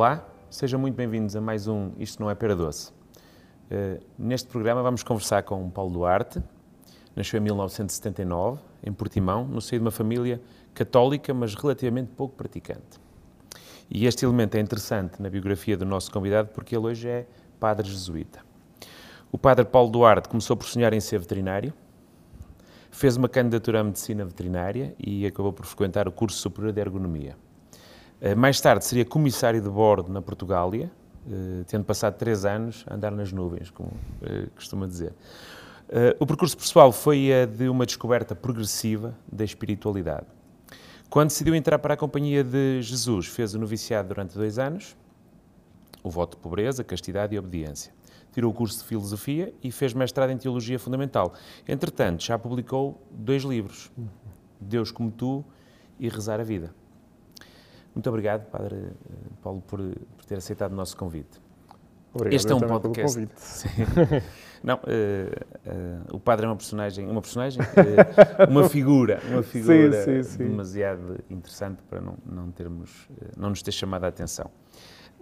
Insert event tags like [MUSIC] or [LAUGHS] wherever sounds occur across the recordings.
Olá, sejam muito bem-vindos a mais um Isto Não é Pera Doce. Uh, neste programa vamos conversar com Paulo Duarte. Nasceu em 1979, em Portimão, no seio de uma família católica, mas relativamente pouco praticante. E este elemento é interessante na biografia do nosso convidado porque ele hoje é padre jesuíta. O padre Paulo Duarte começou por sonhar em ser veterinário, fez uma candidatura à medicina veterinária e acabou por frequentar o curso superior de ergonomia. Eh, mais tarde seria comissário de bordo na Portugália, eh, tendo passado três anos a andar nas nuvens, como eh, costuma dizer. O percurso pessoal foi a de uma descoberta progressiva da espiritualidade. Quando decidiu entrar para a Companhia de Jesus, fez o noviciado durante dois anos, o voto de pobreza, castidade e obediência. Tirou o curso de Filosofia e fez mestrado em Teologia Fundamental. Entretanto, já publicou dois livros, Deus como Tu e Rezar a Vida. Muito obrigado, Padre eh, Paulo, por, por ter aceitado o nosso convite. Obrigado este é um podcast. [LAUGHS] Não, uh, uh, o padre é uma personagem, uma personagem, uh, [LAUGHS] uma figura, uma figura sim, sim, sim. demasiado interessante para não, não termos, não nos ter chamado a atenção.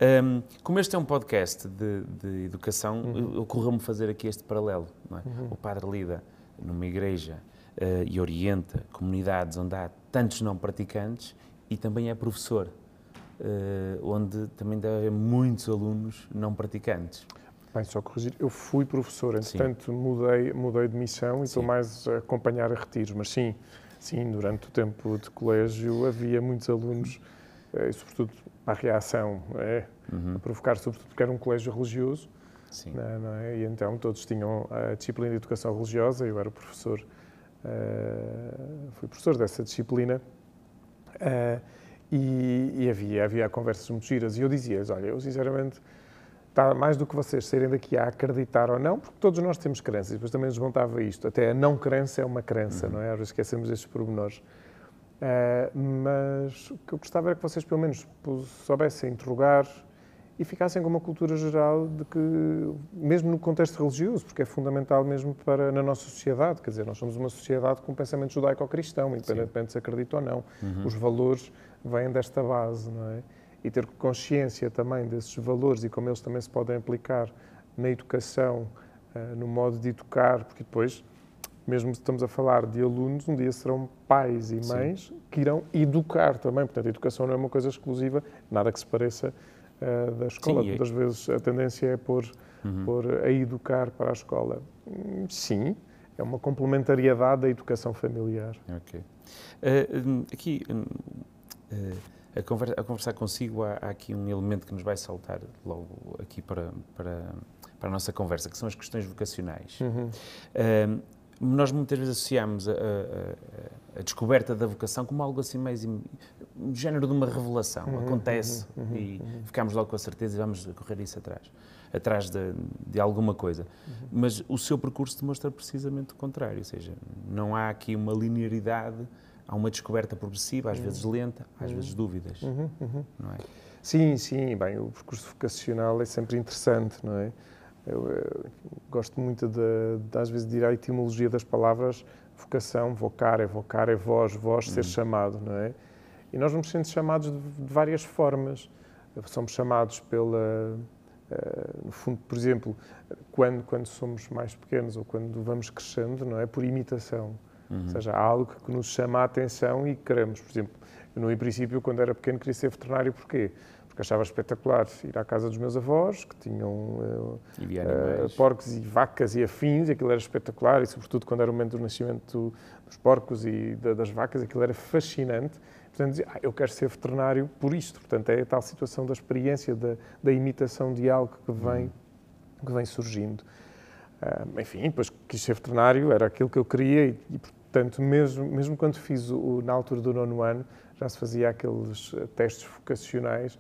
Um, como este é um podcast de, de educação, uhum. ocorreu-me fazer aqui este paralelo. É? Uhum. O padre lida numa igreja e orienta comunidades onde há tantos não praticantes e também é professor, uh, onde também deve haver muitos alunos não praticantes. Bem, só corrigir, eu fui professor, entretanto mudei, mudei de missão e estou mais a acompanhar a retiros, mas sim, sim, durante o tempo de colégio havia muitos alunos, eh, e sobretudo para a reação, é, uhum. a provocar, sobretudo porque era um colégio religioso, Sim. Não, é, não é? E então todos tinham a disciplina de educação religiosa, eu era professor, uh, fui professor dessa disciplina Uh, e, e, havia, havia conversas muito giras. E eu dizia-lhes: olha, eu sinceramente, está mais do que vocês serem daqui a acreditar ou não, porque todos nós temos crenças. E depois também desmontava isto. Até a não crença é uma crença, uhum. não é? Às vezes esquecemos estes pormenores. Uh, mas o que eu gostava era que vocês, pelo menos, soubessem interrogar e ficassem com uma cultura geral de que, mesmo no contexto religioso, porque é fundamental mesmo para na nossa sociedade, quer dizer, nós somos uma sociedade com um pensamento judaico-cristão, independentemente se acredita ou não. Uhum. Os valores vêm desta base, não é? E ter consciência também desses valores e como eles também se podem aplicar na educação, uh, no modo de educar, porque depois, mesmo se estamos a falar de alunos, um dia serão pais e mães Sim. que irão educar também. Portanto, a educação não é uma coisa exclusiva, nada que se pareça uh, da escola. Sim, Muitas vezes a tendência é pôr, uhum. pôr a educar para a escola. Hum, sim, é uma complementariedade da educação familiar. Ok. Uh, aqui, uh, a, conversa, a, conversar consigo, há, há, aqui um elemento que nos vai saltar logo aqui para, para, para a nossa conversa, que são as questões vocacionais. Uhum. Uh, nós muitas vezes associamos a, a, a, descoberta da vocação como algo assim mais um género de uma revelação. Uhum, Acontece uhum, uhum, e uhum. ficamos logo com a certeza e vamos correr isso atrás, atrás de, de alguma coisa. Uhum. Mas o seu percurso demonstra precisamente o contrário, ou seja, não há aqui uma linearidade, há uma descoberta progressiva, às vezes lenta, às vezes dúvidas, não é? Sim, sim, bem, o percurso vocacional é sempre interessante, não é? Eu, eu gosto muito de, de, às vezes, de ir à etimologia das palavras vocação, vocar, evocar, é voz, voz, ser chamado, não é? E nós vamos sendo chamados de, de várias formas. Somos chamados pela, uh, no fundo, por exemplo, quando, quando somos mais pequenos ou quando vamos crescendo, não é? Por imitação. Uhum. Ou seja, há algo que nos chama a atenção e queremos. Por exemplo, eu, no princípio, quando era pequeno, queria ser veterinário. Porquê? Porque achava espetacular ir à casa dos meus avós, que tinham uh, uh, porcos e vacas e afins, e aquilo era espetacular, e sobretudo quando era o momento do nascimento dos porcos e da, das vacas, aquilo era fascinante. Portanto, dizia, ah, eu quero ser veterinário por isto. Portanto, é a tal situação da experiência, da, da imitação de algo que vem, que vem surgindo. Uh, enfim, depois quis ser veterinário, era aquilo que eu queria e, e portanto, mesmo, mesmo quando fiz o, na altura do nono ano, já se fazia aqueles eh, testes vocacionais.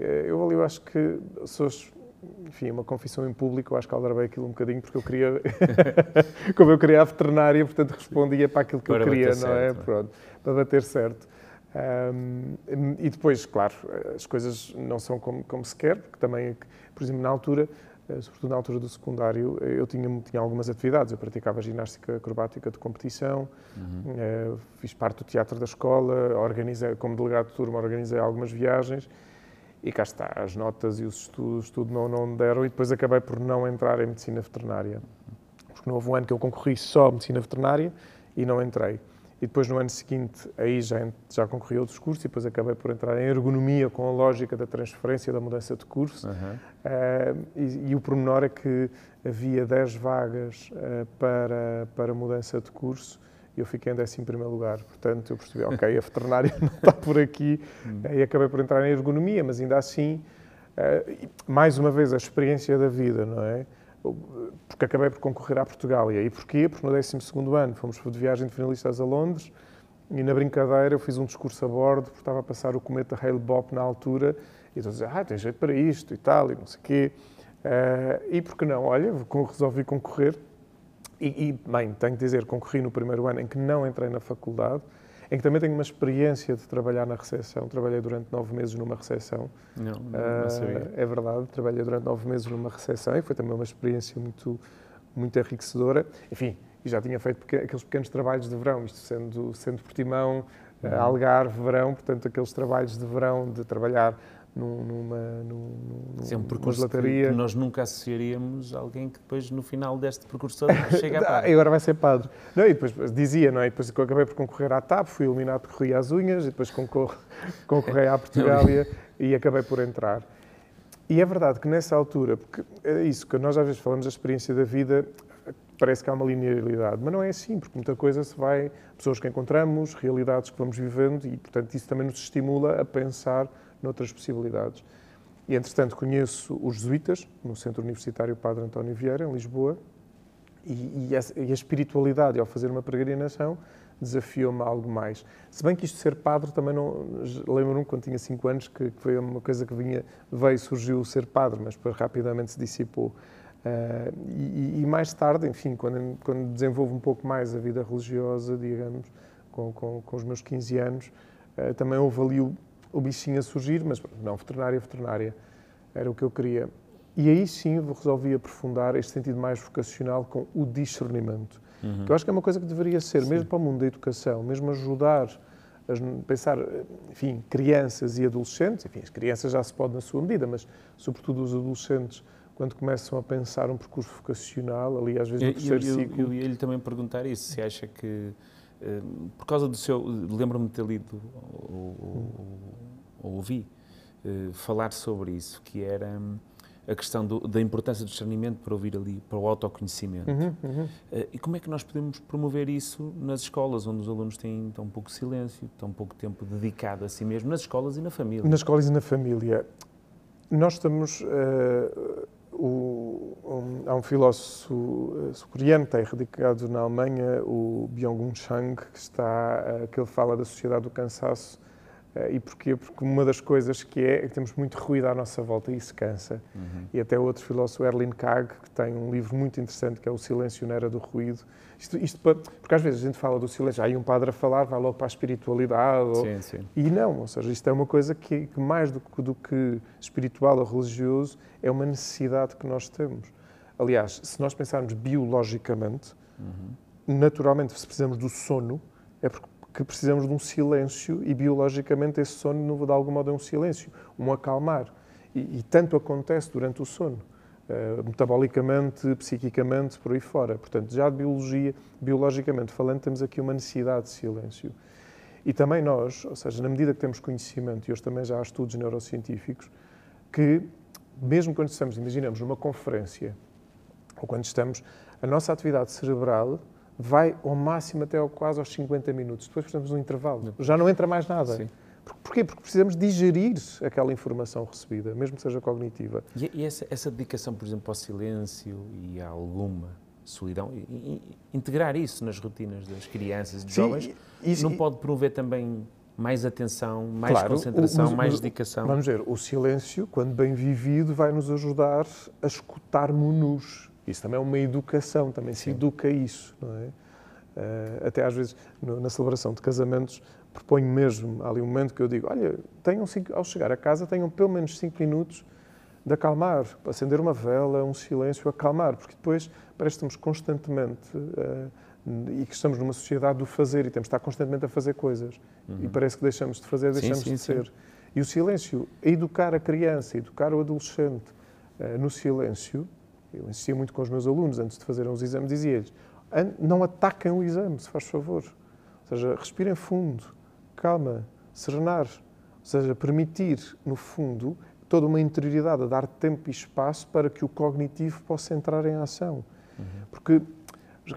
Eh, eu ali, eu acho que sou, enfim, uma confissão em público, eu acho que aldrabei aquilo um bocadinho, porque eu queria, [LAUGHS] como eu queria a veterinária, portanto respondia para aquilo que para eu queria, não é? certo. é? Pronto, para bater certo. Um, e depois, claro, as coisas não são como, como se quer, porque também, por exemplo, na altura, eh, sobretudo na altura do secundário, eu tinha, tinha algumas atividades. Eu praticava ginástica acrobática de competição, uhum. uh, fiz parte do teatro da escola, organizei, como delegado de turma, organizei algumas viagens. E cá está, as notas e os estudos, tudo não, não deram, e depois acabei por não entrar em medicina veterinária. Porque não houve um ano que eu concorri só medicina veterinária e não entrei. E depois, no ano seguinte, aí já, já concorri a outros cursos e depois acabei por entrar em ergonomia com a lógica da transferência, da mudança de curso. Uhum. Uh, e, e, o pormenor é que havia 10 vagas uh, para, para mudança de curso e eu fiquei em 11 primeiro lugar. Portanto, eu percebi, ok, a veterinária [LAUGHS] não está por aqui. E acabei por entrar em ergonomia, mas ainda assim, uh, mais uma vez, a experiência da vida, não é? porque acabei por concorrer à Portugal. E aí porquê? Porque no 12 ano fomos de viagem de finalistas a Londres e na brincadeira eu fiz um discurso a bordo porque estava a passar o cometa Hale-Bopp na altura e estou a dizer, ah, tem jeito para isto e tal, e não sei o quê. Uh, e por que não? Olha, resolvi concorrer. E, e, bem, tenho que dizer, concorri no primeiro ano em que não entrei na faculdade, em que também tenho uma experiência de trabalhar na recepção. Trabalhei durante nove meses numa recepção. Não, não, não ah, sabia. É verdade, trabalhei durante nove meses numa recepção e foi também uma experiência muito, muito enriquecedora. Enfim, e já tinha feito aqueles pequenos trabalhos de verão, isto sendo, sendo Portimão, uhum. Algarve, verão, portanto, aqueles trabalhos de verão de trabalhar num, numa, num, Sim, um percurso que, nós nunca associaríamos a alguém que depois, no final deste percurso [LAUGHS] chega a padre. e agora vai ser padre. Não, e depois dizia, não é? E depois eu acabei por concorrer à TAP, fui eliminado porque corri às unhas, e depois concorro, [LAUGHS] concorri à Portugália [LAUGHS] e acabei por entrar. E é verdade que nessa altura, porque é isso, que nós às vezes falamos da experiência da vida, parece que há uma linearidade, mas não é assim, porque muita coisa se vai, pessoas que encontramos, realidades que vamos vivendo e, portanto, isso também nos estimula a pensar noutras possibilidades. E, entretanto, conheço os jesuítas, no Centro Universitário Padre António Vieira, em Lisboa, e, e, a, e a, espiritualidade, ao fazer uma peregrinação, desafiou-me algo mais. Se bem que isto de ser padre também não... Lembro-me quando tinha 5 anos que, que, foi uma coisa que vinha, veio, surgiu o ser padre, mas depois rapidamente se dissipou. Uh, e, e, mais tarde, enfim, quando, quando desenvolvo um pouco mais a vida religiosa, digamos, com, com, com os meus 15 anos, uh, também houve ali o, bichinho a surgir, mas não, veterinária, veterinária, era o que eu queria. E aí sim resolvi aprofundar este sentido mais vocacional com o discernimento. Uhum. Que eu acho que é uma coisa que deveria ser, sim. mesmo para o mundo da educação, mesmo ajudar a pensar, enfim, crianças e adolescentes, enfim, as crianças já se pode na sua medida, mas sobretudo os adolescentes, quando começam a pensar um percurso vocacional, ali às vezes no terceiro eu, eu, ciclo... Eu ia-lhe também perguntar isso, se acha que, por causa do seu... Lembro-me de ter lido o, o, ouvi uh, falar sobre isso, que era um, a questão do, da importância do discernimento para ouvir ali, para o autoconhecimento. Uhum, uhum. Uh, e como é que nós podemos promover isso nas escolas, onde os alunos têm tão pouco silêncio, tão pouco tempo dedicado a si mesmo, nas escolas e na família? Nas escolas e na família. Nós estamos. Uh, o, um, há um filósofo sul-coreano que está radicado na Alemanha, o Byung-Hun Chang, que, está, que ele fala da sociedade do cansaço eh, e porquê? Porque uma das coisas que é, é que temos muito ruído à nossa volta e isso cansa. Uhum. E até outro filósofo, Erlin Kag, que tem um livro muito interessante que é O Silêncio na Era do Ruído. Isto, isto porque às vezes a gente fala do silêncio, aí um padre a falar vai logo para a espiritualidade. Sim, ou, sim. E não, ou seja, isto é uma coisa que, que mais do, do que espiritual ou religioso, é uma necessidade que nós temos. Aliás, se nós pensarmos biologicamente, uhum. naturalmente, se precisamos do sono, é porque que precisamos de um silêncio e biologicamente esse sono, de algum modo, é um silêncio, um acalmar. E, e tanto acontece durante o sono, uh, metabolicamente, psiquicamente, por aí fora. Portanto, já de biologia, biologicamente falando, temos aqui uma necessidade de silêncio. E também nós, ou seja, na medida que temos conhecimento, e hoje também já há estudos neurocientíficos, que mesmo quando estamos, imaginamos, numa conferência, ou quando estamos, a nossa atividade cerebral vai ao máximo até ao, quase aos 50 minutos. Depois precisamos de um intervalo. Já não entra mais nada. Sim. Porquê? Porque precisamos digerir aquela informação recebida, mesmo que seja cognitiva. E, e essa, essa, dedicação, por exemplo, ao silêncio e a alguma solidão, e, e, integrar isso nas rotinas das crianças e dos Sim, jovens, isso, não pode promover também mais atenção, mais claro, concentração, o, mas, mais dedicação? Vamos ver, o silêncio, quando bem vivido, vai nos ajudar a escutar-nos isso também é uma educação, também Sim. se educa isso, não é? Uh, até às vezes, no, na celebração de casamentos, proponho mesmo, há ali um momento que eu digo, olha, tenham cinco, ao chegar a casa, tenham pelo menos cinco minutos de acalmar, acender uma vela, um silêncio, acalmar, porque depois parece que estamos constantemente, uh, e que estamos numa sociedade do fazer, e temos de estar constantemente a fazer coisas, uhum. e parece que deixamos de fazer, deixamos sim, sim, de ser. Sim. E o silêncio, educar a criança, educar o adolescente uh, no silêncio, eu insistia muito com os meus alunos antes de fazerem os exames, dizia-lhes: não ataquem o exame, se faz favor. Ou seja, respirem fundo, calma, serenar. Ou seja, permitir, no fundo, toda uma interioridade, a dar tempo e espaço para que o cognitivo possa entrar em ação. Uhum. Porque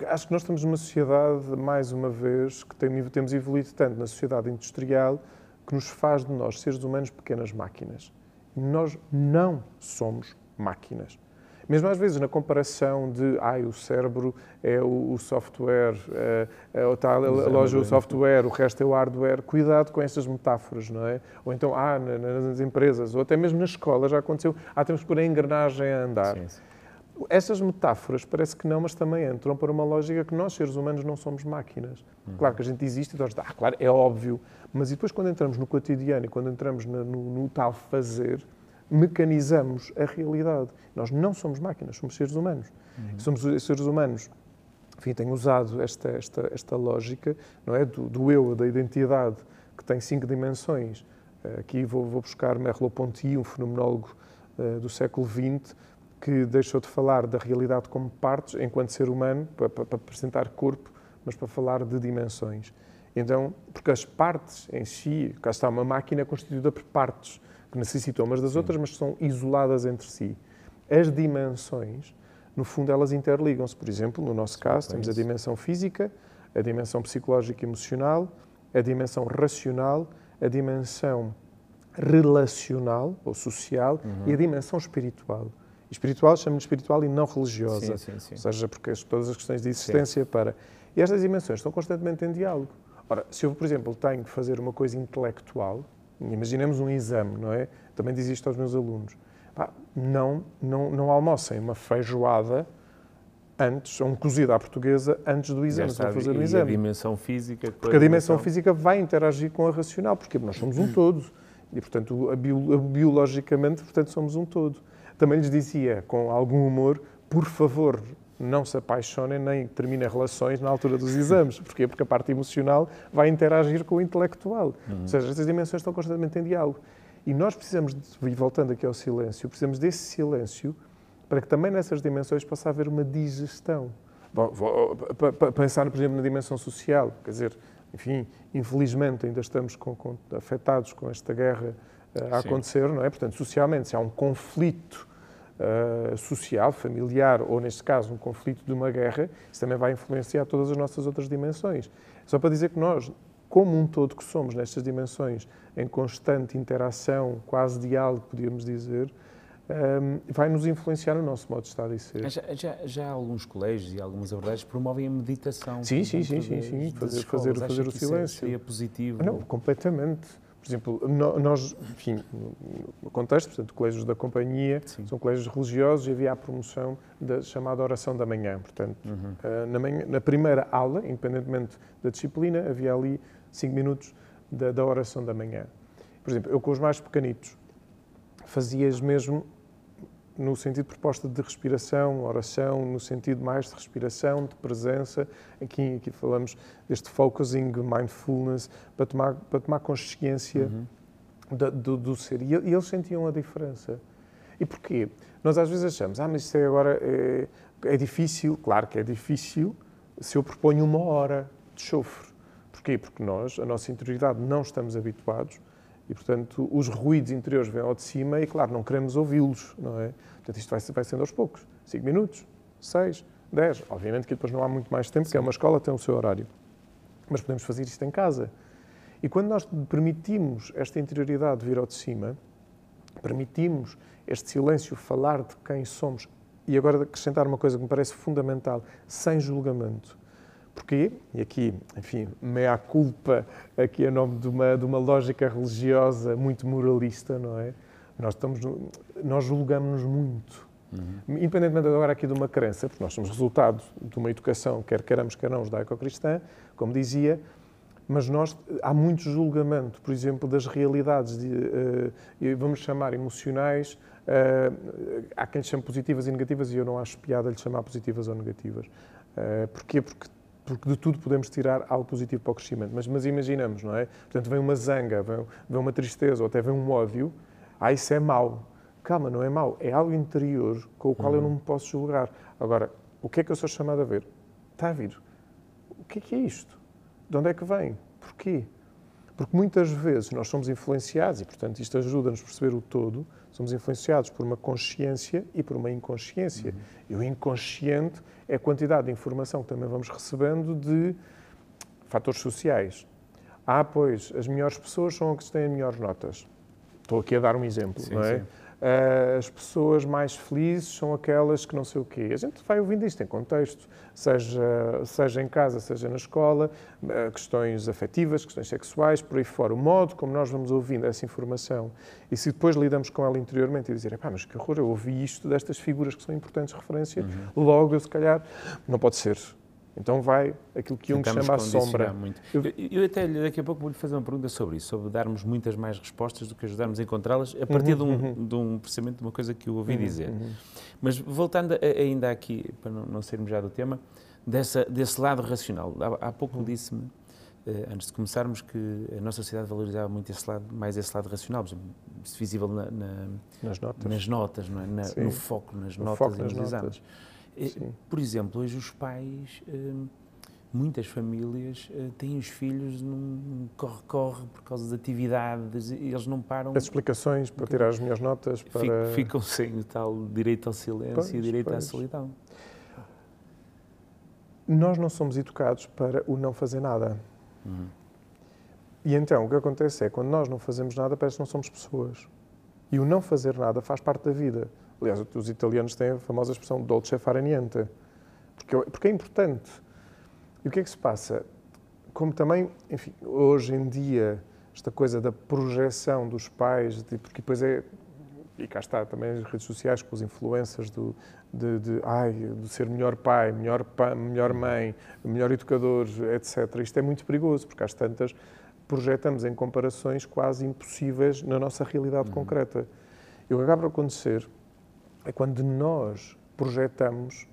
acho que nós estamos numa sociedade, mais uma vez, que temos evoluído tanto na sociedade industrial que nos faz de nós, seres humanos, pequenas máquinas. E nós não somos máquinas. Mesmo às vezes na comparação de ah, o cérebro é o, o software, é, é, ou tal, a loja é o software, o resto é o hardware, cuidado com essas metáforas, não é? Ou então, ah, nas empresas, ou até mesmo na escola já aconteceu, ah, temos que pôr a engrenagem a andar. Sim, sim. Essas metáforas parece que não, mas também entram para uma lógica que nós, seres humanos, não somos máquinas. Uhum. Claro que a gente existe e nós, ah, claro, é óbvio, mas depois quando entramos no cotidiano e quando entramos no, no, no tal fazer, mecanizamos a realidade. Nós não somos máquinas, somos seres humanos. Uhum. Somos seres humanos. Enfim, tenho usado esta, esta, esta lógica não é, do, do eu, da identidade, que tem cinco dimensões. Eh, aqui vou, vou buscar Merleau-Ponty, um fenomenólogo uh, do século XX, que deixou de falar da realidade como partes, enquanto ser humano, para, para, para apresentar corpo, mas para falar de dimensões. Então, porque as partes em si, cá está uma máquina constituída por partes, que necessitam umas das outras, mas são isoladas entre si. As dimensões, no fundo, elas interligam-se. Por exemplo, no nosso caso, temos a dimensão física, a dimensão psicológica e emocional, a dimensão racional, a dimensão relacional ou social uhum. e a dimensão espiritual. espiritual chama-lhe espiritual e não religiosa. Sim, sim, sim. Ou seja, porque todas as questões de existência para. E estas dimensões estão constantemente em diálogo. Ora, se eu, por exemplo, tenho que fazer uma coisa intelectual, Imaginemos um exame, não é? Também diz isto aos meus alunos. Pá, não, não, não almocem uma feijoada antes, ou um cozido à portuguesa, antes do exame, para fazer o exame. A dimensão física... Porque a dimensão física vai interagir com a racional, porque nós somos um [CLEARS THROAT] todo. E, portanto, a bio, a biologicamente, portanto, somos um todo. Também lhes dizia, com algum humor, por favor, não se apaixonem nem terminem relações na altura dos exames. Porquê? Porque a parte emocional vai interagir com o intelectual. Uhum. Ou seja, estas dimensões estão constantemente em diálogo. E nós precisamos, de, e voltando aqui ao silêncio, precisamos desse silêncio para que também nessas dimensões possa haver uma digestão. Bom, vou, para pensar, por exemplo, na dimensão social, quer dizer, enfim, infelizmente ainda estamos com, com, afetados com esta guerra uh, a Sim. acontecer, não é? Portanto, socialmente, se há um conflito uh, social, familiar, ou neste caso um conflito de uma guerra, isso também vai influenciar todas as nossas outras dimensões. Só para dizer que nós, como um todo que somos nestas dimensões, em constante interação, quase diálogo, podíamos dizer, um, ehm, vai nos influenciar no nosso modo de estar e ser. Já, já, já alguns colégios e algumas abordagens promovem a meditação. Sim, sim, sim, sim, sim. Fazer, fazer, fazer o silêncio. Seria positivo? Não, completamente. Por exemplo, nós, enfim, no contexto, portanto, colégios da companhia Sim. são colégios religiosos e havia a promoção da chamada oração da manhã. Portanto, uhum. Eh, na, manhã, na, primeira aula, independentemente da disciplina, havia ali cinco minutos da, da oração da manhã. Por exemplo, eu com os mais pequenitos fazias mesmo no sentido de proposta de respiração, oração, no sentido mais de respiração, de presença. Aqui, aqui falamos deste focusing, mindfulness, para tomar, para tomar consciência uhum. do, do, do, ser. E, e, eles sentiam a diferença. E porquê? Nós às vezes achamos, ah, mas isso é agora é, é difícil. Claro que é difícil se eu proponho uma hora de chofre. Porquê? Porque nós, a nossa interioridade, não estamos habituados e, portanto, os ruídos interiores vêm ao de cima e, claro, não queremos ouvi-los, não é? Portanto, isto vai, vai sendo aos poucos. 5 minutos, 6, 10. Obviamente que depois não há muito mais tempo, porque é uma escola, tem o seu horário. Mas podemos fazer isto em casa. E quando nós permitimos esta interioridade vir ao de cima, permitimos este silêncio falar de quem somos, e agora acrescentar uma coisa que me parece fundamental, sem julgamento. Porquê? E aqui, enfim, meia culpa, aqui a nome de uma, de uma lógica religiosa muito moralista, não é? Nós, estamos, nós julgamos-nos muito. Uhum. Independentemente agora aqui de uma crença, porque nós somos resultado de uma educação, quer queiramos, quer não, judaico-cristã, como dizia, mas nós, há muito julgamento, por exemplo, das realidades, de, uh, vamos chamar emocionais, uh, há quem chame positivas e negativas, e eu não acho piada lhe chamar positivas ou negativas. Uh, porquê? Porque porque de tudo podemos tirar algo positivo para o crescimento. Mas, mas imaginamos, não é? Portanto, vem uma zanga, vem, vem uma tristeza ou até vem um ódio, ah, isso é mau. Calma, não é mau, é algo interior com o qual uhum. eu não me posso julgar. Agora, o que é que eu sou chamado a ver? Está a vir. O que é que é isto? De onde é que vem? Porquê? Porque muitas vezes nós somos influenciados, e portanto isto ajuda-nos a perceber o todo, somos influenciados por uma consciência e por uma inconsciência. Uhum. E o inconsciente é a quantidade de informação que também vamos recebendo de fatores sociais. Ah, pois, as melhores pessoas são as que têm as melhores notas. Estou aqui a dar um exemplo, sim, não é? Sim. Uh, as pessoas mais felizes são aquelas que não sei o quê. A gente vai ouvindo isto em contexto, seja, seja em casa, seja na escola, uh, questões afetivas, questões sexuais, por aí fora. O modo como nós vamos ouvindo essa informação e se depois lidamos com ela interiormente e dizer, pá, mas que horror, eu ouvi isto destas figuras que são importantes referência, uhum. logo eu se calhar, não pode ser. Então vai aquilo que Jung chama a sombra. Muito. Eu, eu até daqui a pouco vou-lhe fazer uma pergunta sobre isso, sobre darmos muitas mais respostas do que ajudarmos a encontrá-las a partir uhum, de, um, uhum. de um percebimento de uma coisa que eu ouvi uhum, dizer. Uhum. Mas voltando ainda aqui, para não, não sermos já do tema, dessa, desse lado racional. Há, há pouco uhum. disse-me, eh, antes de começarmos, que a nossa sociedade valorizava muito esse lado, mais esse lado racional, visível na, na, nas notas, nas notas não é? na, no foco, nas no notas foco e nos exames. Sim. Por exemplo, hoje os pais, hum, muitas famílias eh, têm os filhos num corre-corre por causa das atividades e eles não param. As explicações para tirar as melhores notas. Para... Ficam sem o tal direito ao silêncio pois, e direito pois. à solidão. Nós não somos educados para o não fazer nada. Uhum. E então o que acontece é quando nós não fazemos nada, parece que não somos pessoas. E o não fazer nada faz parte da vida. Aliás, os italianos têm a famosa expressão dolce far niente, porque, porque é importante. E o que é que se passa? Como também, enfim, hoje em dia, esta coisa da projeção dos pais, de, porque depois é, e cá está também as redes sociais com os influências do, de, de, ai, de ser melhor pai, melhor, pai, melhor mãe, melhor educador, etc. Isto é muito perigoso, porque às tantas projetamos em comparações quase impossíveis na nossa realidade uhum. concreta. E o que acaba por acontecer é quando nós projetamos,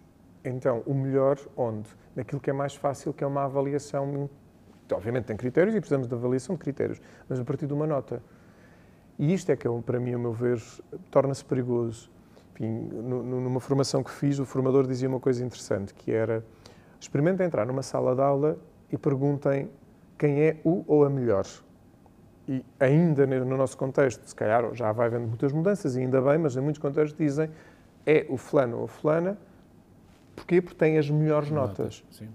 então, o melhor onde? Naquilo que é mais fácil, que é uma avaliação. Obviamente tem critérios e precisamos de avaliação de critérios, mas a partir de uma nota. E isto é que, é, para mim, a meu ver, torna-se perigoso. Enfim, numa formação que fiz, o formador dizia uma coisa interessante, que era experimentem entrar numa sala de aula e perguntem quem é o ou a melhor e ainda no nosso contexto, se calhar já vai havendo muitas mudanças, e ainda bem, mas em muitos contextos dizem é o fulano ou a fulana, porquê? Porque tem as melhores notas. notas.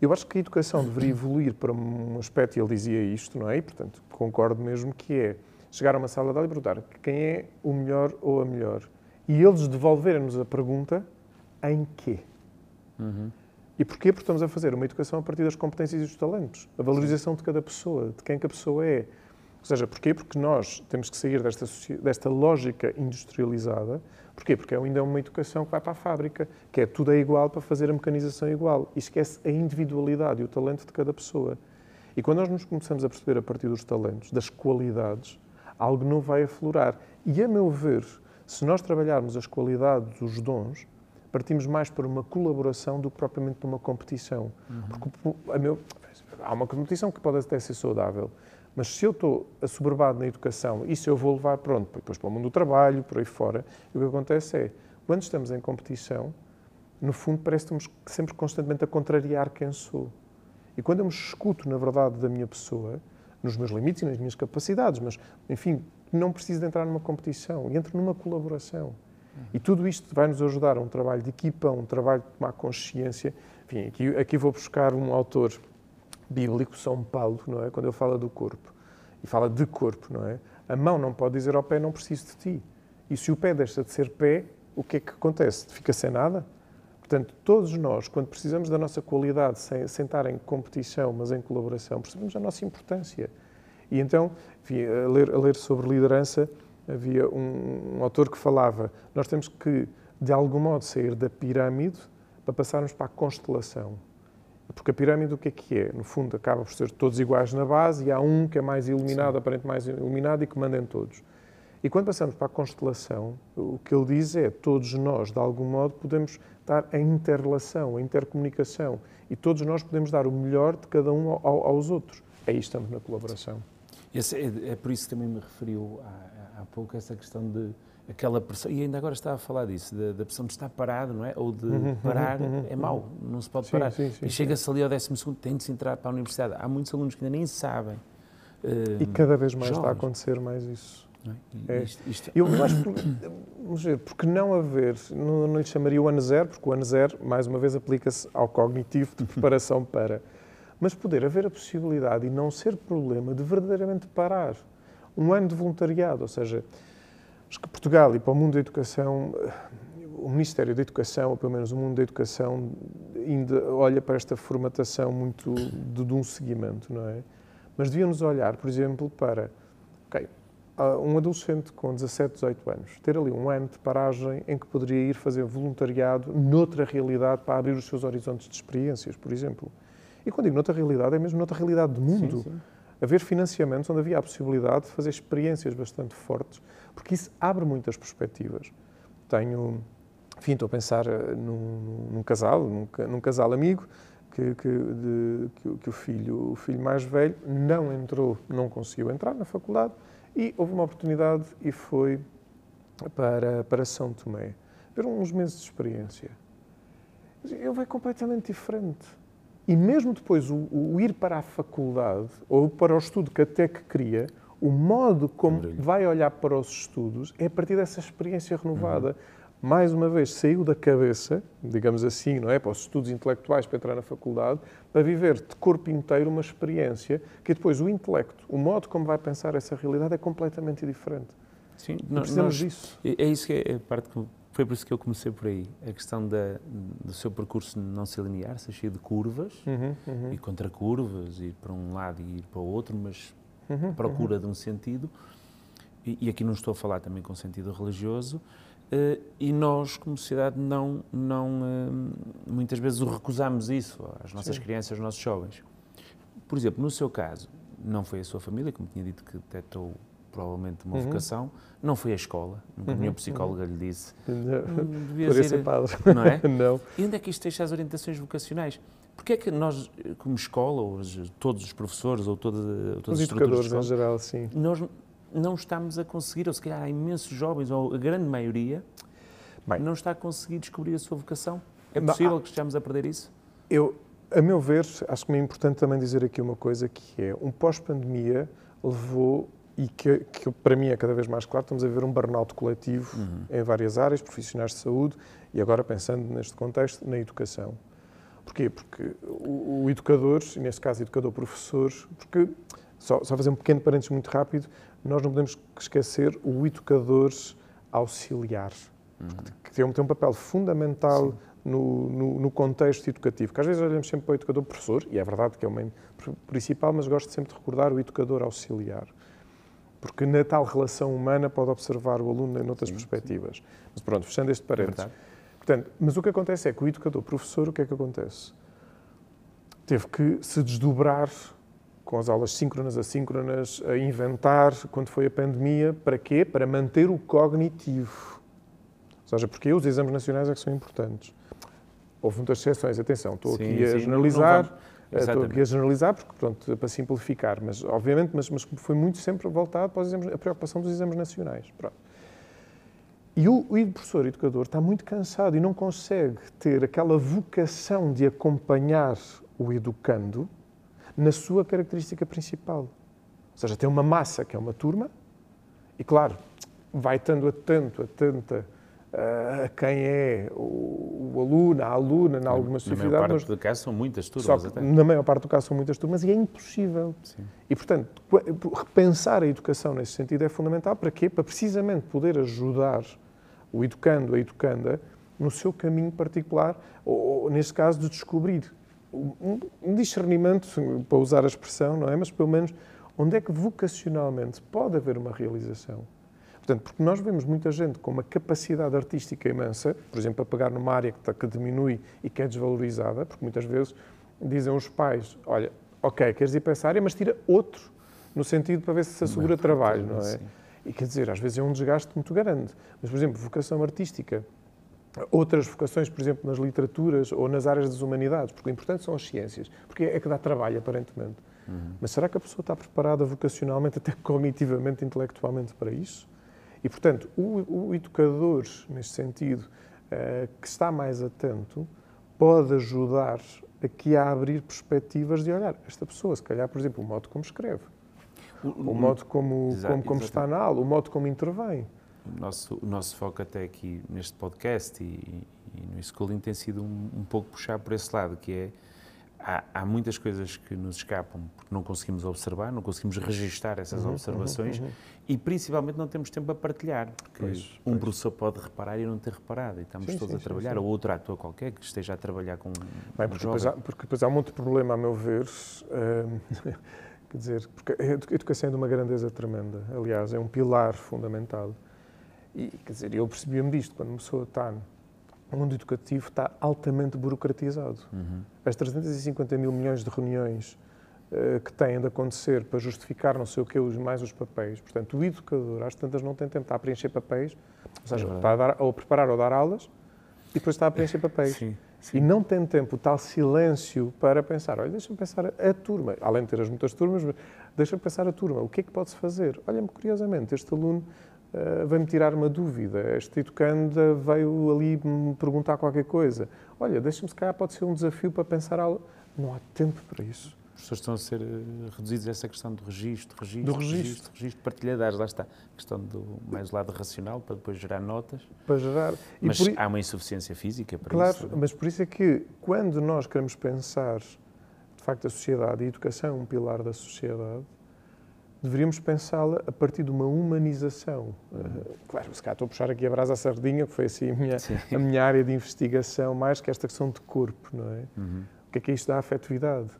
Eu acho que a educação deveria evoluir para um aspecto, e ele dizia isto, não é? E, portanto, concordo mesmo que é chegar a uma sala de aula e perguntar quem é o melhor ou a melhor. E eles devolverem-nos a pergunta em quê? Uhum. E porquê? Porque estamos a fazer uma educação a partir das competências e dos talentos. A valorização de cada pessoa, de quem que a pessoa é. Ou seja, porquê? Porque nós temos que sair desta, desta lógica industrializada. Porquê? Porque ainda é uma educação que vai para a fábrica, que é tudo é igual para fazer a mecanização igual. E esquece a individualidade e o talento de cada pessoa. E quando nós nos começamos a perceber a partir dos talentos, das qualidades, algo não vai aflorar. E, a meu ver, se nós trabalharmos as qualidades, os dons, partimos mais para uma colaboração do que propriamente para uma competição. Uhum. Porque, a meu, há uma competição que pode até ser saudável, mas se eu estou assoberbado na educação, isso eu vou levar, pronto, depois para o mundo do trabalho, por aí fora, e o que acontece é, quando estamos em competição, no fundo parece que estamos sempre constantemente a contrariar quem sou. E quando eu me escuto, na verdade, da minha pessoa, nos meus limites e nas minhas capacidades, mas, enfim, não preciso de entrar numa competição, entro numa colaboração. E tudo isto vai nos ajudar a um trabalho de equipa, um trabalho de tomar consciência. Enfim, aqui, aqui vou buscar um autor bíblico, São Paulo, não é? Quando ele fala do corpo e fala de corpo, não é? A mão não pode dizer ao pé não preciso de ti. E se o pé deixa de ser pé, o que é que acontece? Fica sem nada? Portanto, todos nós, quando precisamos da nossa qualidade, sem, estar em competição, mas em colaboração, percebemos a nossa importância. E então, enfim, a, ler, a ler sobre liderança, havia um, um autor que falava: nós temos que, de algum modo, sair da pirâmide para passarmos para a constelação. Porque a pirâmide o que é que é? No fundo, acaba por ser todos iguais na base e há um que é mais iluminado, Sim. aparentemente mais iluminado e que manda em todos. E quando passamos para a constelação, o que ele diz é todos nós, de algum modo, podemos estar em interrelação, em intercomunicação, e todos nós podemos dar o melhor de cada um ao, aos outros. Aí estamos na colaboração. Esse é, é, por isso que também me referiu há, há pouco essa questão de aquela pressão, e ainda agora estava a falar disso, da, da pressão de estar parado, não é? Ou de uhum, uhum parar, uhum, é mau, não se pode sim, parar. Sim, sim, e chega-se ali ao 12 segundo, tem de se entrar para a universidade. Há muitos alunos que ainda nem sabem. Uh, e cada vez mais jovens. está a acontecer mais isso. É? Isto, isto... Eu acho vamos ver, porque não haver, não, não lhe chamaria o ano zero, porque o ano zero, mais uma vez, aplica-se ao cognitivo de preparação [LAUGHS] para. Mas poder haver a possibilidade e não ser problema de verdadeiramente parar. Um ano de voluntariado, ou seja, Acho que Portugal e para o mundo da educação, o Ministério da Educação, ou pelo menos o mundo da educação, ainda olha para esta formatação muito de, de um seguimento, não é? Mas devíamos olhar, por exemplo, para okay, um adolescente com 17, 18 anos, ter ali um ano de paragem em que poderia ir fazer voluntariado noutra realidade para abrir os seus horizontes de experiências, por exemplo. E quando digo noutra realidade, é mesmo noutra realidade do mundo. Sim, sim. Haver financiamentos onde havia a possibilidade de fazer experiências bastante fortes porque isso abre muitas perspectivas. Tenho, enfim, estou a pensar eh, num, num casal, num, num, casal amigo, que, que, de, que, que, o, filho, o filho mais velho não entrou, não conseguiu entrar na faculdade e houve uma oportunidade e foi para, para São Tomé. Ver uns meses de experiência. Ele vai completamente diferente. E mesmo depois o, o, ir para a faculdade ou para o estudo que até que queria, o modo como vai olhar para os estudos é a partir dessa experiência renovada. Uhum. Mais uma vez, saiu da cabeça, digamos assim, não é? Para os estudos intelectuais, para entrar na faculdade, para viver de corpo inteiro uma experiência que depois o intelecto, o modo como vai pensar essa realidade é completamente diferente. Sim, nós, precisamos nós, disso. É, é isso que é a parte que foi por isso que eu comecei por aí. A questão da, do seu percurso não ser linear, ser cheio de curvas uhum, uhum. e contra curvas, ir para um lado e ir para o outro, mas uhum, procura uhum. de um sentido, e, e, aqui não estou a falar também com sentido religioso, uh, e nós, como sociedade, não, não uh, muitas vezes o recusamos isso às nossas Sim. crianças, aos nossos jovens. Por exemplo, no seu caso, não foi a sua família, como tinha dito que detectou provavelmente uma uhum. vocação, não foi a escola, nunca uhum. nenhuma psicóloga uhum. lhe disse. Não, hum, devia ser, ser padre. Não é? [LAUGHS] não. E onde é que isto deixa as orientações vocacionais? Porque é que nós, como escola, ou todos os professores, ou toda, todos os educadores escola, em geral, sim. Nós não estamos a conseguir, ou se calhar há imensos jovens, ou a grande maioria, Bem, não está a conseguir descobrir a sua vocação? É possível não, que estejamos a perder isso? Eu, a meu ver, acho que é importante também dizer aqui uma coisa que é, um pós-pandemia levou e que, que, para mim é cada vez mais claro, estamos a ver um burnout coletivo uhum. em várias áreas, profissionais de saúde e agora pensando neste contexto, na educação. Porquê? Porque o, o educador, e neste caso educador-professor, porque, só, só fazer um pequeno parênteses muito rápido, nós não podemos esquecer o educador auxiliar, uhum. que tem um, tem um papel fundamental no, no, no, contexto educativo, que às vezes olhamos sempre para o educador-professor, e é verdade que é o meio principal, mas gosto sempre de recordar o educador auxiliar. Porque na tal relação humana pode observar o aluno em outras sim, perspectivas. Sim. Mas pronto, fechando este parênteses. É Portanto, mas o que acontece é que o educador, o professor, o que é que acontece? Teve que se desdobrar com as aulas síncronas, assíncronas, a inventar, quando foi a pandemia, para quê? Para manter o cognitivo. Ou seja, porque os exames nacionais é que são importantes. Houve muitas exceções, atenção, estou sim, aqui a sim, generalizar, eh, estou aqui a generalizar, porque, pronto, para simplificar, mas, obviamente, mas, mas foi muito sempre voltado para os exames, a preocupação dos exames nacionais. Pronto. E o, o professor educador está muito cansado e não consegue ter aquela vocação de acompanhar o educando na sua característica principal. Ou seja, tem uma massa que é uma turma e, claro, vai estando atento, atenta uh, a quem é o, o, aluno, a aluna, em alguma sociedade. Na maior parte do caso são muitas turmas. Só na maior parte do caso são muitas turmas e é impossível. Sim. E, portanto, repensar a educação nesse sentido é fundamental. Para quê? Para precisamente poder ajudar o educando, a educanda, no seu caminho particular, ou, ou neste caso, de descobrir um, um, discernimento, para usar a expressão, não é? Mas pelo menos onde é que vocacionalmente pode haver uma realização. Portanto, porque nós vemos muita gente com uma capacidade artística imensa, por exemplo, a pegar numa área que, está, que diminui e que é desvalorizada, porque muitas vezes dizem os pais: olha, ok, queres ir para essa área, mas tira outro, no sentido para ver se se assegura trabalho, não é? Sim. E quer dizer, às vezes é um desgaste muito grande. Mas, por exemplo, vocação artística, outras vocações, por exemplo, nas literaturas ou nas áreas das humanidades, porque o importante são as ciências, porque é que dá trabalho, aparentemente. Uhum. Mas será que a pessoa está preparada vocacionalmente, até [LAUGHS] cognitivamente, intelectualmente para isso? E, portanto, o, o educador, neste sentido, uh, que está mais atento, pode ajudar aqui a abrir perspectivas de olhar esta pessoa, se calhar, por exemplo, o modo como escreve, o, o modo como, Exato, como, como está na aula, o modo como intervém. O nosso, o nosso foco até aqui neste podcast e, e no schooling tem sido um, um pouco puxar por esse lado, que é há, há, muitas coisas que nos escapam porque não conseguimos observar, não conseguimos registar essas uhum, observações uhum, uhum. e principalmente não temos tempo a partilhar, porque pois, um pois. professor pode reparar e não ter reparado, e estamos sim, todos sim, a trabalhar, sim, ou outro ator qualquer que esteja a trabalhar com Bem, porque, depois há, porque depois há um monte de problema, a meu ver, hum, quer dizer, porque a educação é de uma grandeza tremenda, aliás, é um pilar fundamental. E, quer dizer, eu percebia-me disto, quando uma pessoa está o mundo educativo está altamente burocratizado. Uhum. As 350 mil milhões de reuniões uh, que têm de acontecer para justificar não sei o que, mais os papéis. Portanto, o educador, às tantas, não tem tempo, está a preencher papéis, ou seja, é está a, dar, ou a preparar ou dar aulas, e depois está a preencher papéis. Sim, sim. E não tem tempo, tal silêncio para pensar, olha, deixa-me pensar a, turma, além de ter as muitas turmas, deixa-me pensar a turma, o que é que pode-se fazer? Olha-me, curiosamente, este aluno uh, veio-me tirar uma dúvida. Esta educanda veio ali me perguntar qualquer coisa. Olha, deixa-me se calhar pode ser um desafio para pensar algo. Não há tempo para isso. As pessoas estão a ser eh, reduzidas a essa questão do registro, registro, do registro, registro, registro partilhadores, lá está. A questão do mais lado racional, para depois gerar notas. Para gerar. E mas por... há uma insuficiência física para claro, isso. Claro, mas por isso é que quando nós queremos pensar, de facto, a sociedade, e a educação é um pilar da sociedade, deveríamos pensá-la a partir de uma humanização. Uh, claro, se cá estou a puxar aqui a brasa à sardinha, que foi assim a minha, a minha área de investigação, mais que esta questão de corpo, não é? Uhum. O que é que é isto da afetividade?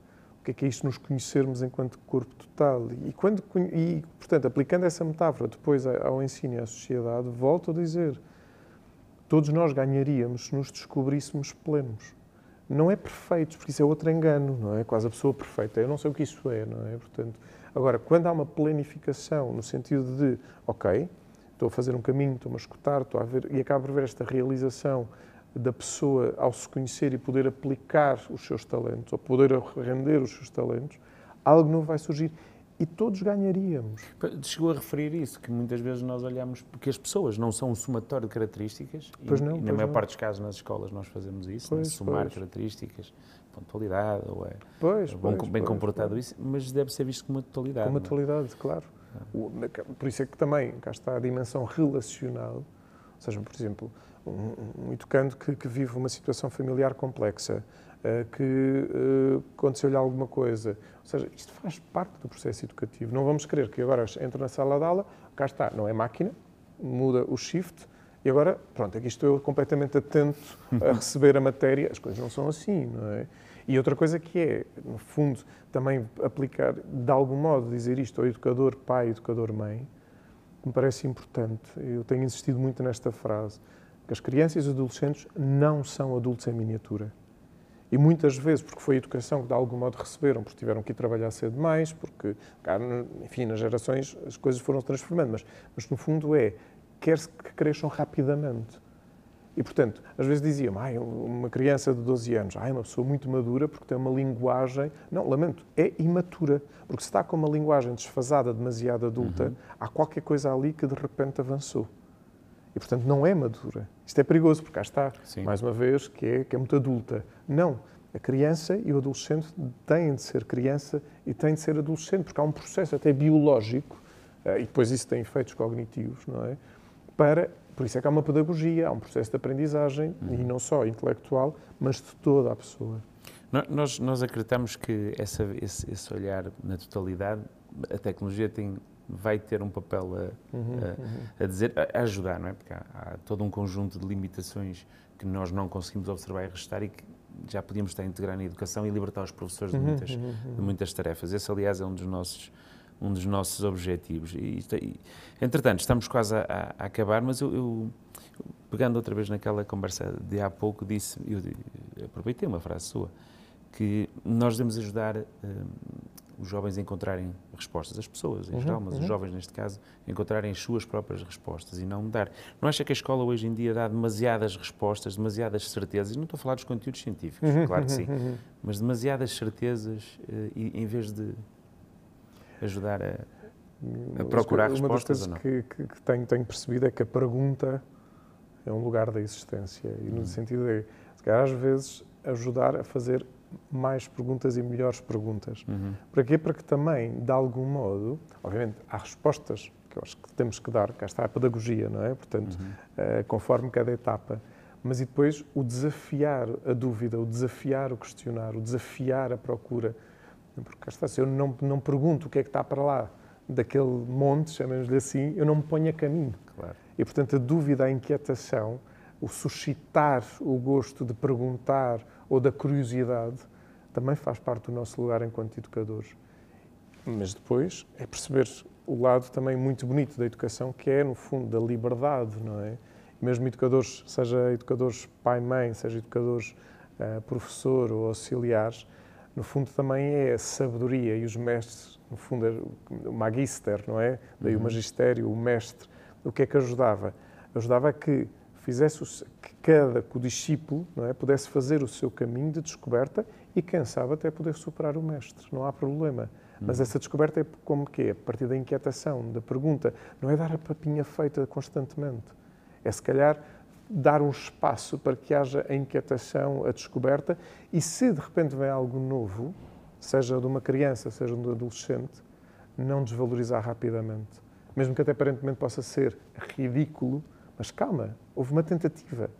Que é que é isto nos conhecermos enquanto corpo total? E, quando, e portanto, aplicando essa metáfora depois ao ensino e à sociedade, volto a dizer, todos nós ganharíamos se nos descobríssemos plenos. Não é perfeitos, porque isso é outro engano, não é? Quase a pessoa perfeita. Eu não sei o que isso é, não é? Portanto, Agora, quando há uma planificação no sentido de, ok, estou a fazer um caminho, estou-me a escutar, estou a ver, e acabo por ver esta realização da pessoa ao se conhecer e poder aplicar os seus talentos, ou poder render os seus talentos, algo novo vai surgir e todos ganharíamos. Chegou a referir isso, que muitas vezes nós olhamos, porque as pessoas não são um somatório de características, pois não, e, na maior não. parte dos casos nas escolas nós fazemos isso, pois, somar pois. características, pontualidade, ou é pois, bom, bem comportado, isso, mas deve ser visto como uma totalidade. Como uma é? totalidade, é? claro. Ah. Por isso é que também cá está a dimensão relacional, ou seja, por exemplo, um, um educando que, que vive uma situação familiar complexa, uh, que uh, aconteceu-lhe alguma coisa. Ou seja, isto faz parte do processo educativo. Não vamos querer que agora entre na sala de aula, cá está, não é máquina, muda o shift, e agora, pronto, aqui estou eu completamente atento a [LAUGHS] receber a matéria. As coisas não são assim, não é? E outra coisa que é, no fundo, também aplicar, de algum modo, dizer isto ao educador pai, educador mãe, me parece importante. Eu tenho insistido muito nesta frase, que as crianças e os adolescentes não são adultos em miniatura. E muitas vezes, porque foi a educação que de algum modo receberam, porque tiveram que ir trabalhar cedo demais, porque, enfim, nas gerações as coisas foram se transformando, mas, mas no fundo é, quer-se que cresçam rapidamente. E, portanto, às vezes diziam, ah, uma criança de 12 anos, ah, é uma pessoa muito madura porque tem uma linguagem... Não, lamento, é imatura. Porque se está com uma linguagem desfasada, demasiado adulta, uhum. há qualquer coisa ali que de repente avançou. E, portanto, não é madura. Isto é perigoso, porque cá está, Sim. mais uma vez, que é, que é muito adulta. Não. A criança e o adolescente têm de ser criança e têm de ser adolescente, porque há um processo até biológico, eh, e depois isso tem efeitos cognitivos, não é? Para, por isso é que há uma pedagogia, há um processo de aprendizagem, uhum. e não só intelectual, mas de toda a pessoa. Nós, nós acreditamos que essa, esse, esse olhar na totalidade, a tecnologia tem vai ter um papel a, uhum, a, uhum. a dizer, a, ajudar, não é? Porque há, há, todo um conjunto de limitações que nós não conseguimos observar e restar e que já podíamos estar a integrar na educação e libertar os professores de uhum, muitas, uhum, de muitas tarefas. Esse, aliás, é um dos nossos um dos nossos objetivos. E, e entretanto, estamos quase a, a acabar, mas eu, eu, pegando outra vez naquela conversa de há pouco, disse, eu, eu aproveitei uma frase sua, que nós devemos ajudar uh, os jovens encontrarem respostas, as pessoas em Uhum, geral, mas os uhum. jovens neste caso, encontrarem as suas próprias respostas e não dar. Não acha que a escola hoje em dia dá demasiadas respostas, demasiadas certezas? E não estou a falar dos conteúdos científicos, Uhum, claro que uhum, sim, uhum. mas demasiadas certezas eh, e, em vez de ajudar a. Uma das procurar Uma das respostas coisas ou não? que, que- que tenho, tenho percebido é que a pergunta é um lugar da existência. E no sentido de, calhar, às vezes, ajudar a fazer mais perguntas e melhores perguntas. Uhum. Para quê? Para que também, de algum modo, obviamente, há respostas que eu acho que temos que dar, cá está a pedagogia, não é? Portanto, Uhum. eh, conforme cada etapa. Mas e depois o desafiar a dúvida, o desafiar o questionar, o desafiar a procura. Porque cá está, se eu não, não pergunto o que é que está para lá daquele monte, chamemos-lhe assim, eu não me ponho a caminho. Claro. E, portanto, a dúvida, a inquietação, o suscitar o gosto de perguntar ou da curiosidade, também faz parte do nosso lugar enquanto educadores. Mas depois é perceber o lado também muito bonito da educação, que é, no fundo, da liberdade, não é? Mesmo educadores, seja educadores pai-mãe, seja educadores eh, professor ou auxiliares, no fundo também é a sabedoria e os mestres, no fundo, é o magister, não é? Daí o Uhum. magistério, o mestre, o que é que ajudava? Ajudava a que fizesse o que cada que o discípulo não é, pudesse fazer o seu caminho de descoberta e, quem sabe, até poder superar o mestre. Não há problema. Mas essa descoberta é como que é? A partir da inquietação, da pergunta. Não é dar a papinha feita constantemente. É, se calhar, dar um espaço para que haja a inquietação, a descoberta e, se de repente vem algo novo, seja de uma criança, seja de um adolescente, não desvalorizar rapidamente. Mesmo que até aparentemente possa ser ridículo, mas calma, houve uma tentativa.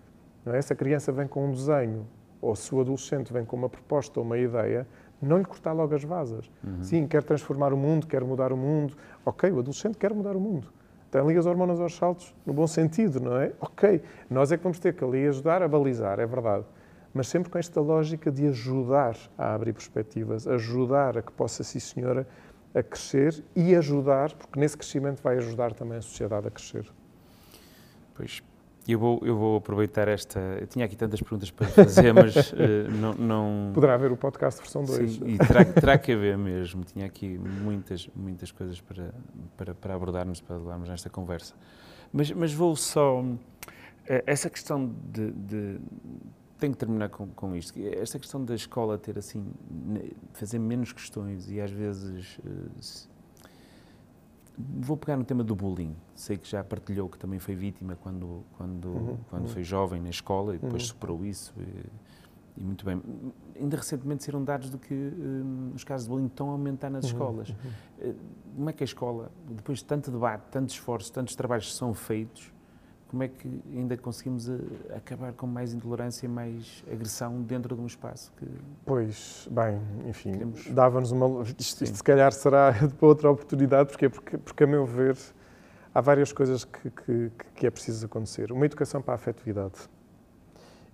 Não é? Se a criança vem com um desenho, ou se o adolescente vem com uma proposta ou uma ideia, não lhe cortar logo as vasas. Sim, quer transformar o mundo, quer mudar o mundo. Ok, o adolescente quer mudar o mundo. Tem ali as hormonas aos saltos, no bom sentido, não é? Ok, nós é que vamos ter que ali ajudar a balizar, é verdade. Mas sempre com esta lógica de ajudar a abrir perspectivas, ajudar a que possa, sim senhora, a crescer e ajudar, porque nesse crescimento vai ajudar também a sociedade a crescer. Pois, eu vou, eu vou aproveitar esta. Eu tinha aqui tantas perguntas para fazer, mas [LAUGHS] eh, não. não... Poderá haver o podcast versão 2. Sim, e terá, terá que [LAUGHS] haver mesmo. Tinha aqui muitas, muitas coisas para, para, para abordarmos, para levarmos nesta conversa. Mas, mas vou só. eh, Essa questão de. de tenho que terminar com, com isto. Esta questão da escola ter assim. fazer menos questões e às vezes. se- Vou pegar no tema do bullying. Sei que já partilhou que também foi vítima quando, quando, Uhum, quando uhum. foi jovem na escola e depois Uhum. superou isso. E, e muito bem. Ainda recentemente saíram dados de que hum, os casos de bullying estão a aumentar nas Uhum, escolas. Eh, Como é que a escola, depois de tanto debate, tanto esforço, tantos trabalhos que são feitos, como é que ainda conseguimos eh, acabar com mais intolerância, mais agressão dentro de um espaço que Pois, bem, enfim, Queremos- dava-nos uma. Isto, isto se calhar será [LAUGHS] para outra oportunidade, porque, porque, porque a meu ver, há várias coisas que, que, que é preciso acontecer. Uma educação para a afetividade.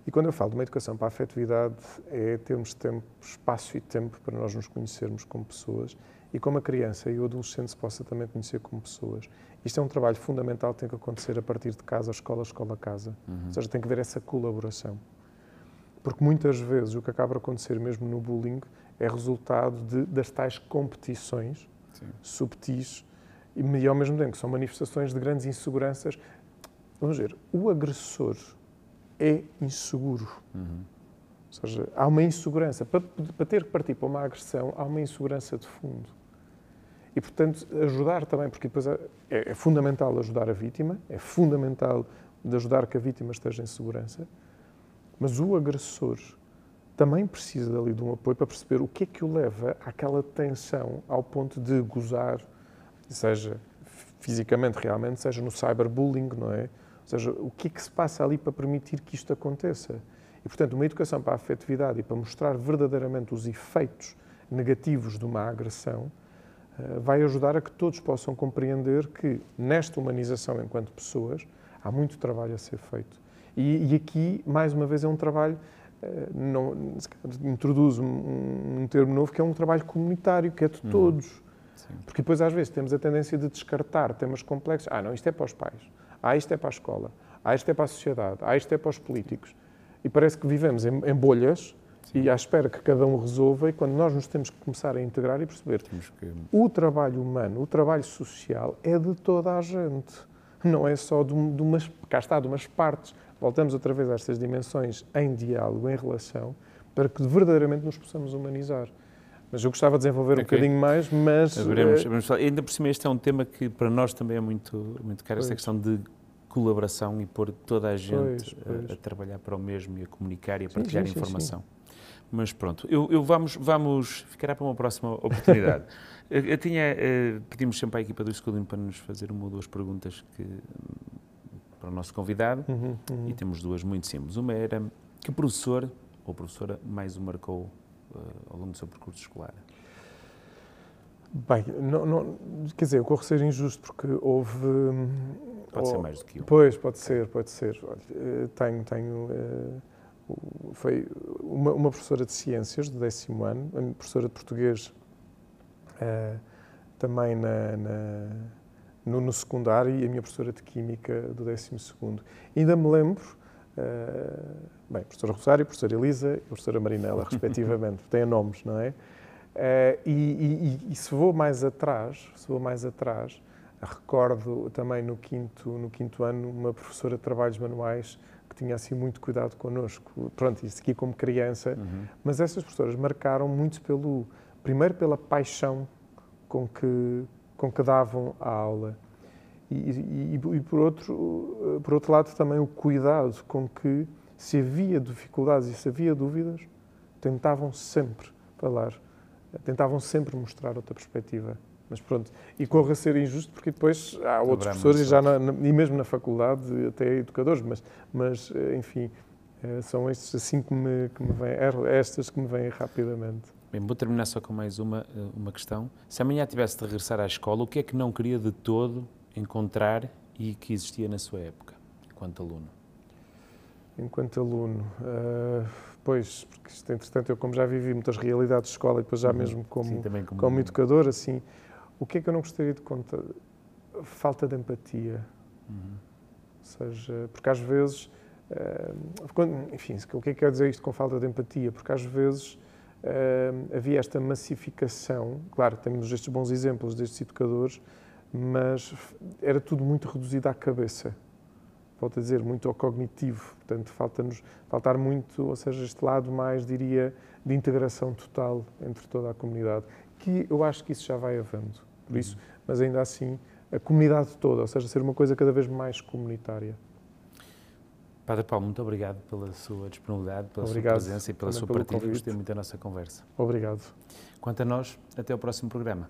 E quando eu falo de uma educação para a afetividade, é termos tempo, espaço e tempo para nós nos conhecermos como pessoas e como a criança e o adolescente se possa também conhecer como pessoas. Isto é um trabalho fundamental que tem que acontecer a partir de casa, escola, escola, casa. Uhum. Ou seja, tem que haver essa colaboração. Porque muitas vezes o que acaba a acontecer mesmo no bullying é resultado de, das tais competições Sim. subtis e, ao mesmo tempo que são manifestações de grandes inseguranças. Vamos ver, o agressor é inseguro. Uhum. Ou seja, há uma insegurança. Para, para ter que partir para uma agressão, há uma insegurança de fundo. E, portanto, ajudar também, porque depois é, é fundamental ajudar a vítima, é fundamental de ajudar que a vítima esteja em segurança, mas o agressor também precisa dali de um apoio para perceber o que é que o leva àquela tensão ao ponto de gozar, seja fisicamente realmente, seja no cyberbullying, não é? Ou seja, o que é que se passa ali para permitir que isto aconteça? E, portanto, uma educação para a afetividade e para mostrar verdadeiramente os efeitos negativos de uma agressão eh, vai ajudar a que todos possam compreender que, nesta humanização enquanto pessoas, há muito trabalho a ser feito. E, e aqui, mais uma vez, é um trabalho, eh, não, se calhar introduz um, um termo novo, que é um trabalho comunitário, que é de Uhum. todos. Sim. Porque depois, às vezes, temos a tendência de descartar temas complexos. Ah, não, isto é para os pais. Ah, isto é para a escola. Ah, isto é para a sociedade. Ah, isto é para os políticos. E parece que vivemos em, em bolhas Sim. e à espera que cada um resolva, e quando nós nos temos que começar a integrar e perceber que o trabalho humano, o trabalho social é de toda a gente, não é só de, de umas, cá está, de umas partes. Voltamos outra vez a estas dimensões em diálogo, em relação, para que verdadeiramente nos possamos humanizar. Mas eu gostava de desenvolver okay. um bocadinho mais, mas... Veremos, veremos. Ainda por cima este é um tema que para nós também é muito, muito caro, esta questão de colaboração e pôr toda a gente pois, pois. A, a, trabalhar para o mesmo e a comunicar e a partilhar sim, sim, informação. Sim, Mas pronto, eu, eu, vamos, vamos ficar para uma próxima oportunidade. [LAUGHS] eu, eu, tinha, uh, pedimos sempre à equipa do Escudim para nos fazer uma ou duas perguntas que, para o nosso convidado uhum, uhum. e temos duas muito simples. Uma era, que professor ou professora mais o marcou ao longo do seu percurso escolar? Bem, não, não, quer dizer, eu corro ser injusto porque houve Pode ser mais do que um. Pois, pode ser, pode ser. Eh, tenho, tenho. Eh, foi uma, uma, professora de ciências do décimo ano, professora de português eh, também na, na no, no, secundário e a minha professora de química do décimo segundo. Ainda me lembro, bem, professora Rosário, professora Elisa e professora Marinela, [LAUGHS] respectivamente, têm nomes, não é? Uh, e, e, e, se vou mais atrás, se vou mais atrás, Recordo também no quinto, no quinto ano uma professora de trabalhos manuais que tinha assim muito cuidado connosco. Pronto, isso aqui como criança. Uhum. Mas essas professoras marcaram muito pelo, primeiro pela paixão com que, com que davam a aula. E, e, e, por, outro, por outro lado também o cuidado com que se havia dificuldades e se havia dúvidas, tentavam sempre falar, tentavam sempre mostrar outra perspectiva. Mas pronto, e corre a ser injusto porque depois há outros professores e, já na, e mesmo na faculdade até educadores, mas, mas eh, enfim, eh, são estes assim que me, que me vêm, é estas que me vêm rapidamente. Bem, vou terminar só com mais uma, eh, uma questão. Se amanhã tivesse de regressar à escola, o que é que não queria de todo encontrar e que existia na sua época, enquanto aluno? Enquanto aluno, uh, pois, porque isto, entretanto, eu como já vivi muitas realidades de escola e depois já uhum. mesmo como, Sim, como, como educador, assim, o que é que eu não gostaria de contar? Falta de empatia. Uhum. Ou seja, porque às vezes. Uh, enfim, o que é que quer dizer isto com falta de empatia? Porque às vezes uh, havia esta massificação. Claro, temos estes bons exemplos destes educadores, mas era tudo muito reduzido à cabeça. Volto a dizer, muito ao cognitivo. Portanto, falta-nos faltar muito, ou seja, este lado mais, diria, de integração total entre toda a comunidade que eu acho que isso já vai havendo, por isso, mas ainda assim a comunidade toda, ou seja, ser uma coisa cada vez mais comunitária. Padre Paulo, muito obrigado pela sua disponibilidade, pela obrigado. sua presença e pela Também sua partilha. Gostei muito da nossa conversa. Obrigado. Quanto a nós, até o próximo programa.